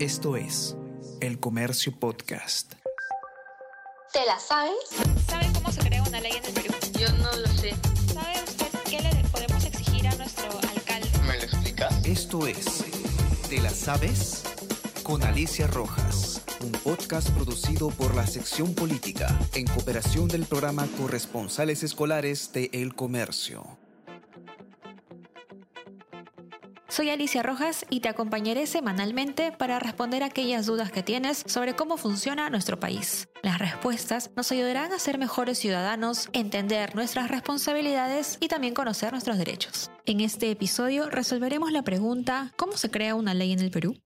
Esto es El Comercio Podcast. ¿Te la sabes? ¿Sabe cómo se crea una ley en el Perú? Yo no lo sé. ¿Sabe usted qué le podemos exigir a nuestro alcalde? ¿Me lo explicas? Esto es ¿Te la sabes? Con Alicia Rojas, un podcast producido por la sección política en cooperación del programa Corresponsales Escolares de El Comercio. Soy Alicia Rojas y te acompañaré semanalmente para responder aquellas dudas que tienes sobre cómo funciona nuestro país. Las respuestas nos ayudarán a ser mejores ciudadanos, entender nuestras responsabilidades y también conocer nuestros derechos. En este episodio resolveremos la pregunta ¿cómo se crea una ley en el Perú?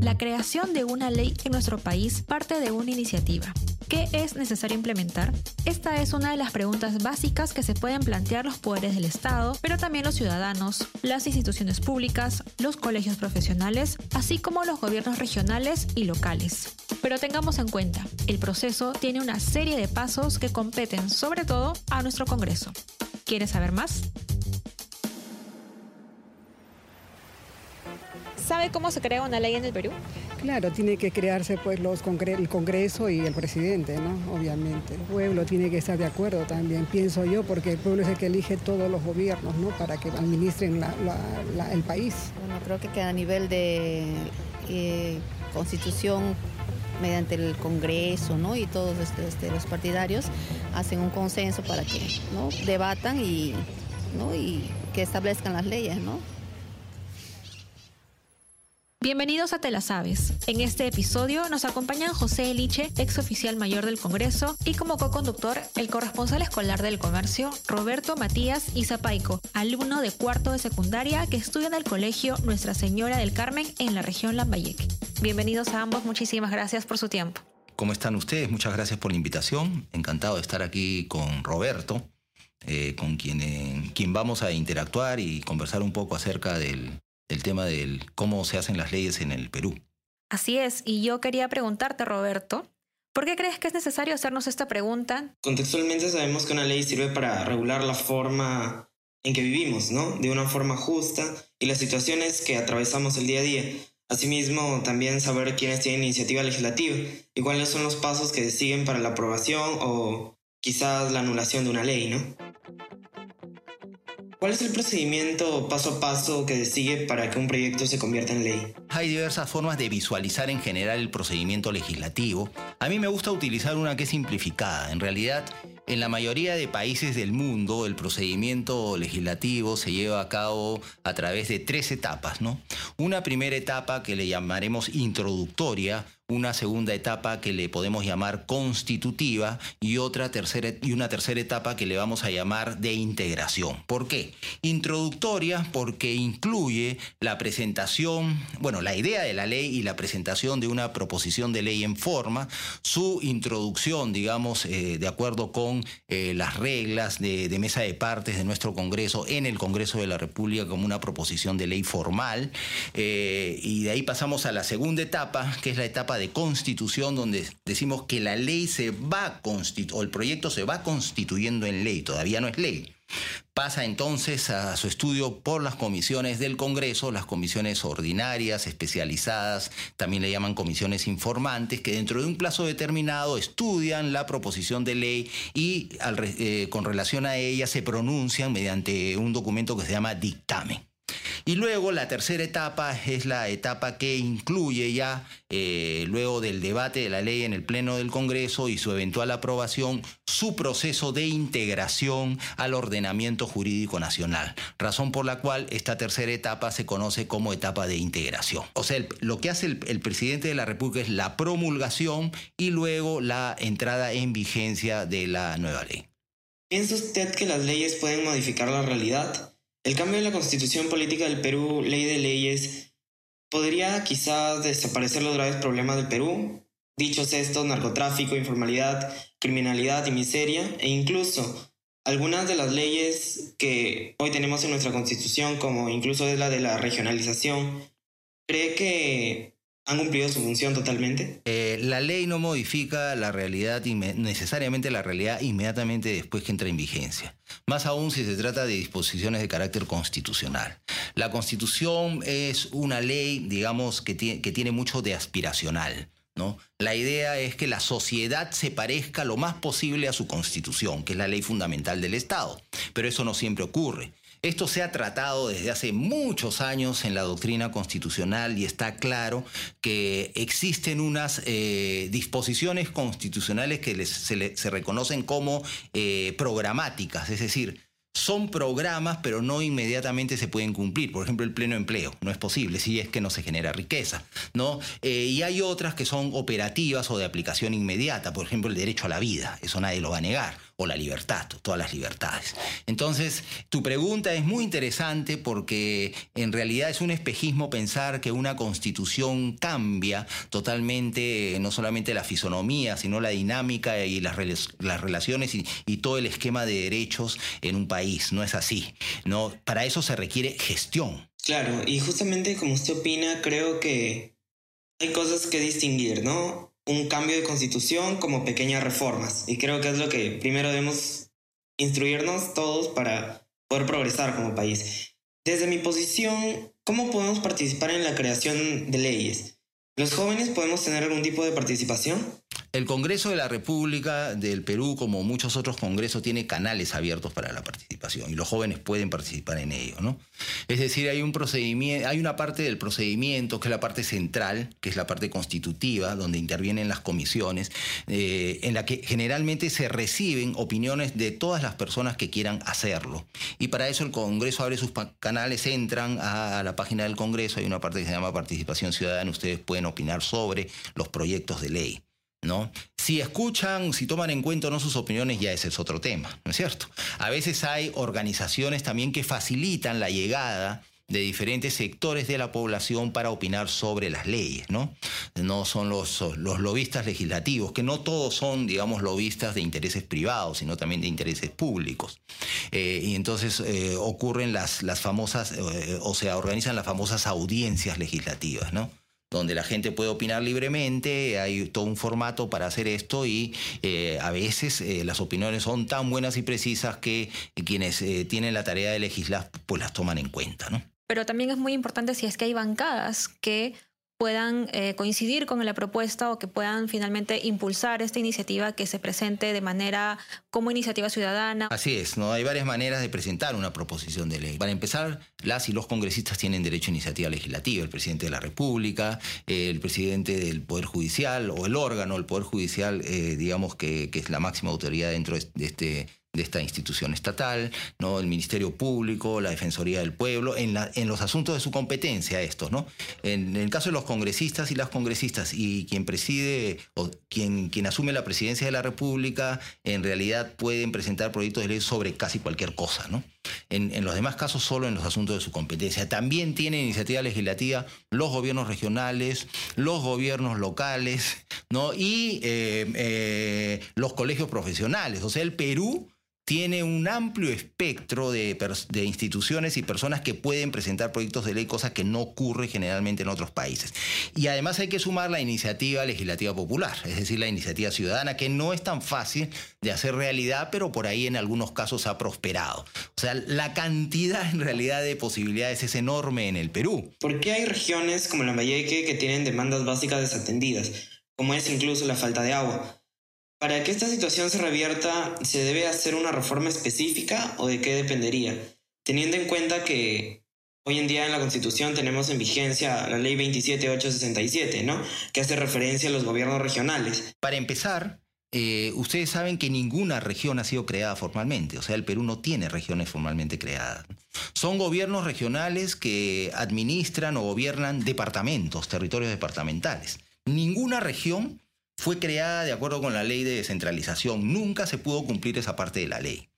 La creación de una ley en nuestro país parte de una iniciativa. ¿Qué es necesario implementar? Esta es una de las preguntas básicas que se pueden plantear los poderes del Estado, pero también los ciudadanos, las instituciones públicas, los colegios profesionales, así como los gobiernos regionales y locales. Pero tengamos en cuenta, el proceso tiene una serie de pasos que competen sobre todo a nuestro Congreso. ¿Quieres saber más? ¿Sabe cómo se crea una ley en el Perú? Claro, tiene que crearse pues los congre el Congreso y el presidente, ¿no? Obviamente. El pueblo tiene que estar de acuerdo también, pienso yo, porque el pueblo es el que elige todos los gobiernos, ¿no? Para que administren la, la, la, el país. Bueno, creo que a nivel de eh, constitución mediante el Congreso ¿no? y todos este, este, los partidarios hacen un consenso para que ¿no? debatan y, ¿no? y que establezcan las leyes, ¿no? Bienvenidos a Te la Sabes. En este episodio nos acompañan José Eliche, ex oficial mayor del Congreso, y como co-conductor, el corresponsal escolar del comercio, Roberto Matías Izapaico, alumno de cuarto de secundaria que estudia en el colegio Nuestra Señora del Carmen en la región Lambayeque. Bienvenidos a ambos, muchísimas gracias por su tiempo. ¿Cómo están ustedes? Muchas gracias por la invitación. Encantado de estar aquí con Roberto, eh, con quien, eh, quien vamos a interactuar y conversar un poco acerca del, el tema de cómo se hacen las leyes en el Perú. Así es, y yo quería preguntarte, Roberto, ¿por qué crees que es necesario hacernos esta pregunta? Contextualmente sabemos que una ley sirve para regular la forma en que vivimos, ¿no? De una forma justa y las situaciones que atravesamos el día a día. Asimismo, también saber quiénes tienen iniciativa legislativa y cuáles son los pasos que siguen para la aprobación o quizás la anulación de una ley, ¿no? ¿Cuál es el procedimiento paso a paso que se sigue para que un proyecto se convierta en ley? Hay diversas formas de visualizar en general el procedimiento legislativo. A mí me gusta utilizar una que es simplificada. En realidad, en la mayoría de países del mundo, el procedimiento legislativo se lleva a cabo a través de tres etapas, ¿no? Una primera etapa que le llamaremos introductoria, una segunda etapa que le podemos llamar constitutiva y otra tercera y una tercera etapa que le vamos a llamar de integración. ¿Por qué? Introductoria porque incluye la presentación, bueno, la idea de la ley y la presentación de una proposición de ley en forma, su introducción, digamos, eh, de acuerdo con eh, las reglas de, mesa de partes de nuestro Congreso en el Congreso de la República como una proposición de ley formal, eh, y de ahí pasamos a la segunda etapa, que es la etapa de constitución, donde decimos que la ley se va o el proyecto se va constituyendo en ley, todavía no es ley. Pasa entonces a su estudio por las comisiones del Congreso, las comisiones ordinarias, especializadas, también le llaman comisiones informantes, que dentro de un plazo determinado estudian la proposición de ley y eh, con relación a ella se pronuncian mediante un documento que se llama dictamen. Y luego la tercera etapa es la etapa que incluye ya, eh, luego del debate de la ley en el Pleno del Congreso y su eventual aprobación, su proceso de integración al ordenamiento jurídico nacional, razón por la cual esta tercera etapa se conoce como etapa de integración. O sea, lo que hace el presidente de la República es la promulgación y luego la entrada en vigencia de la nueva ley. ¿Piensa usted que las leyes pueden modificar la realidad? El cambio en la constitución política del Perú, ley de leyes, podría quizás desaparecer los graves problemas del Perú, dichos estos, narcotráfico, informalidad, criminalidad y miseria, e incluso algunas de las leyes que hoy tenemos en nuestra constitución, como incluso es la de la regionalización, cree que han cumplido su función totalmente? Eh, la ley no modifica la realidad necesariamente la realidad inmediatamente después que entra en vigencia. Más aún si se trata de disposiciones de carácter constitucional. La constitución es una ley, digamos, que tiene, que tiene mucho de aspiracional. ¿No? La idea es que la sociedad se parezca lo más posible a su constitución, que es la ley fundamental del Estado. Pero eso no siempre ocurre. Esto se ha tratado desde hace muchos años en la doctrina constitucional y está claro que existen unas eh, disposiciones constitucionales que se, reconocen como eh, programáticas, es decir, son programas, pero no inmediatamente se pueden cumplir. Por ejemplo, el pleno empleo no es posible si es que no se genera riqueza, ¿no? Eh, y hay otras que son operativas o de aplicación inmediata. Por ejemplo, el derecho a la vida, eso nadie lo va a negar o la libertad, todas las libertades. Entonces, tu pregunta es muy interesante porque en realidad es un espejismo pensar que una constitución cambia totalmente no solamente la fisonomía, sino la dinámica y las, las relaciones y, y, todo el esquema de derechos en un país. No es así. No, para eso se requiere gestión. Claro, y justamente como usted opina, creo que hay cosas que distinguir, ¿no? Un cambio de constitución como pequeñas reformas. Y creo que es lo que primero debemos instruirnos todos para poder progresar como país. Desde mi posición, ¿cómo podemos participar en la creación de leyes? ¿Los jóvenes podemos tener algún tipo de participación? El Congreso de la República del Perú, como muchos otros congresos, tiene canales abiertos para la participación y los jóvenes pueden participar en ello. Es decir, hay un procedimiento, hay una parte del procedimiento que es la parte central, que es la parte constitutiva, donde intervienen las comisiones, eh, en la que generalmente se reciben opiniones de todas las personas que quieran hacerlo. Y para eso el Congreso abre sus canales, entran a la página del Congreso, hay una parte que se llama participación ciudadana, ustedes pueden opinar sobre los proyectos de ley. ¿No? Si escuchan, si toman en cuenta no sus opiniones, ya ese es otro tema, ¿no es cierto? A veces hay organizaciones también que facilitan la llegada de diferentes sectores de la población para opinar sobre las leyes, ¿no? No son los, los lobistas legislativos, que no todos son, digamos, lobistas de intereses privados, sino también de intereses públicos. Eh, y entonces eh, ocurren las, las famosas, eh, o sea, organizan las famosas audiencias legislativas, ¿no? Donde la gente puede opinar libremente, hay todo un formato para hacer esto y eh, a veces eh, las opiniones son tan buenas y precisas que quienes eh, tienen la tarea de legislar pues las toman en cuenta, ¿no? Pero también es muy importante si es que hay bancadas que puedan eh, coincidir con la propuesta o que puedan finalmente impulsar esta iniciativa que se presente de manera como iniciativa ciudadana. Así es, ¿no? Hay varias maneras de presentar una proposición de ley. Para empezar, las y los congresistas tienen derecho a iniciativa legislativa, el presidente de la República, el presidente del Poder Judicial o el órgano del Poder Judicial, eh, digamos que, que es la máxima autoridad dentro de este de esta institución estatal, ¿no? el Ministerio Público, la Defensoría del Pueblo, en, la, en los asuntos de su competencia estos. ¿no? En, el caso de los congresistas y las congresistas y quien preside o quien, quien asume la presidencia de la República, en realidad pueden presentar proyectos de ley sobre casi cualquier cosa. ¿no? En, en, los demás casos solo en los asuntos de su competencia. También tienen iniciativa legislativa los gobiernos regionales, los gobiernos locales ¿no? y eh, eh, los colegios profesionales. O sea, el Perú tiene un amplio espectro de, instituciones y personas que pueden presentar proyectos de ley, cosa que no ocurre generalmente en otros países. Y además hay que sumar la iniciativa legislativa popular, es decir, la iniciativa ciudadana, que no es tan fácil de hacer realidad, pero por ahí en algunos casos ha prosperado. O sea, la cantidad en realidad de posibilidades es enorme en el Perú. ¿Por qué hay regiones como la Valleque que tienen demandas básicas desatendidas, como es incluso la falta de agua? Para que esta situación se revierta, ¿se debe hacer una reforma específica o de qué dependería? Teniendo en cuenta que hoy en día en la Constitución tenemos en vigencia la Ley 27867, ¿no? Que hace referencia a los gobiernos regionales. Para empezar, eh, ustedes saben que ninguna región ha sido creada formalmente, o sea, el Perú no tiene regiones formalmente creadas. Son gobiernos regionales que administran o gobiernan departamentos, territorios departamentales. Ninguna región fue creada de acuerdo con la ley de descentralización. Nunca se pudo cumplir esa parte de la ley.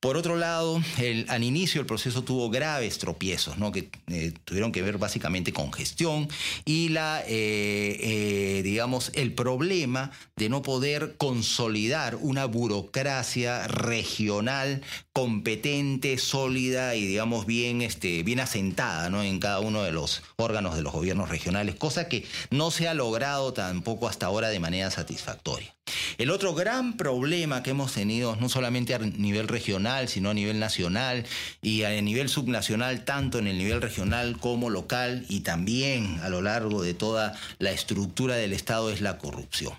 Por otro lado, al inicio el proceso tuvo graves tropiezos, ¿no? que eh, tuvieron que ver básicamente con gestión y la, eh, eh, digamos, el problema de no poder consolidar una burocracia regional competente, sólida y, digamos, bien, este, bien asentada ¿no? en cada uno de los órganos de los gobiernos regionales, cosa que no se ha logrado tampoco hasta ahora de manera satisfactoria. El otro gran problema que hemos tenido, no solamente a nivel regional, sino a nivel nacional y a nivel subnacional, tanto en el nivel regional como local y también a lo largo de toda la estructura del Estado, es la corrupción.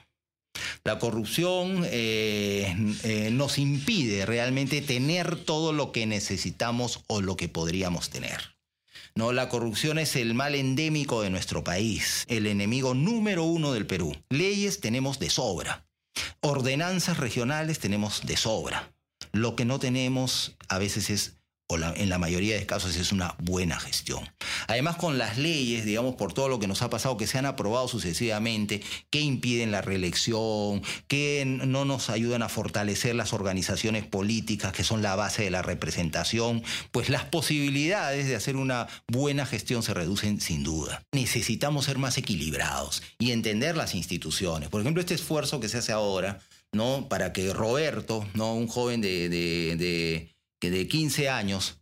La corrupción eh, eh, nos impide realmente tener todo lo que necesitamos o lo que podríamos tener. No, la corrupción es el mal endémico de nuestro país, el enemigo número uno del Perú. Leyes tenemos de sobra. Ordenanzas regionales tenemos de sobra. Lo que no tenemos a veces es o en la mayoría de casos es una buena gestión. Además, con las leyes, digamos, por todo lo que nos ha pasado, que se han aprobado sucesivamente, que impiden la reelección, que no nos ayudan a fortalecer las organizaciones políticas, que son la base de la representación, pues las posibilidades de hacer una buena gestión se reducen sin duda. Necesitamos ser más equilibrados y entender las instituciones. Por ejemplo, este esfuerzo que se hace ahora, ¿no? Para que Roberto, ¿no? Un joven de, de que de 15 años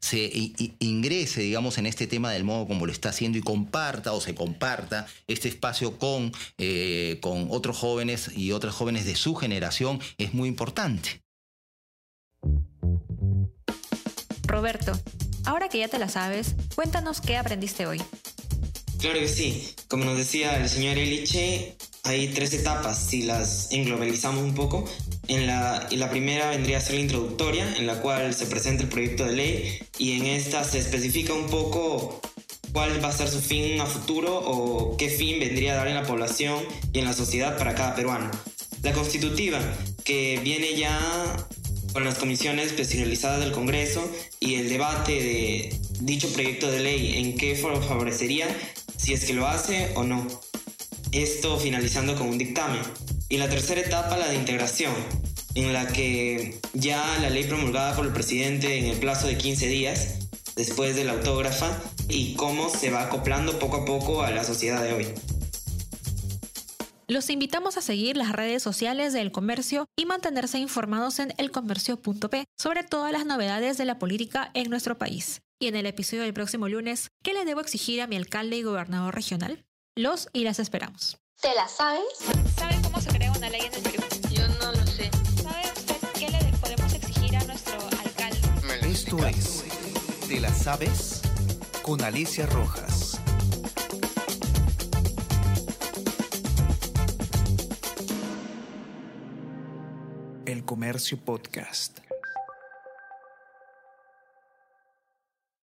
se ingrese, digamos, en este tema del modo como lo está haciendo y comparta o se comparta este espacio con, eh, con otros jóvenes y otras jóvenes de su generación es muy importante. Roberto, ahora que ya te la sabes, cuéntanos qué aprendiste hoy. Claro que sí. Como nos decía el señor Eliche, hay tres etapas si las englobalizamos un poco. En la, y la primera vendría a ser la introductoria, en la cual se presenta el proyecto de ley y en esta se especifica un poco cuál va a ser su fin a futuro o qué fin vendría a dar en la población y en la sociedad para cada peruano. La constitutiva, que viene ya con las comisiones especializadas del Congreso y el debate de dicho proyecto de ley en qué favorecería, si es que lo hace o no esto finalizando con un dictamen. Y la tercera etapa, la de integración, en la que ya la ley promulgada por el presidente en el plazo de 15 días, después de la autógrafa, y cómo se va acoplando poco a poco a la sociedad de hoy. Los invitamos a seguir las redes sociales del comercio y mantenerse informados en elcomercio.p sobre todas las novedades de la política en nuestro país. Y en el episodio del próximo lunes, ¿qué le debo exigir a mi alcalde y gobernador regional? Los y las esperamos. ¿Te la sabes? ¿Sabe ley en el Perú? Yo no lo sé. ¿Sabe usted qué le podemos exigir a nuestro alcalde? Esto es ¿Te la sabes? Con Alicia Rojas. El Comercio Podcast.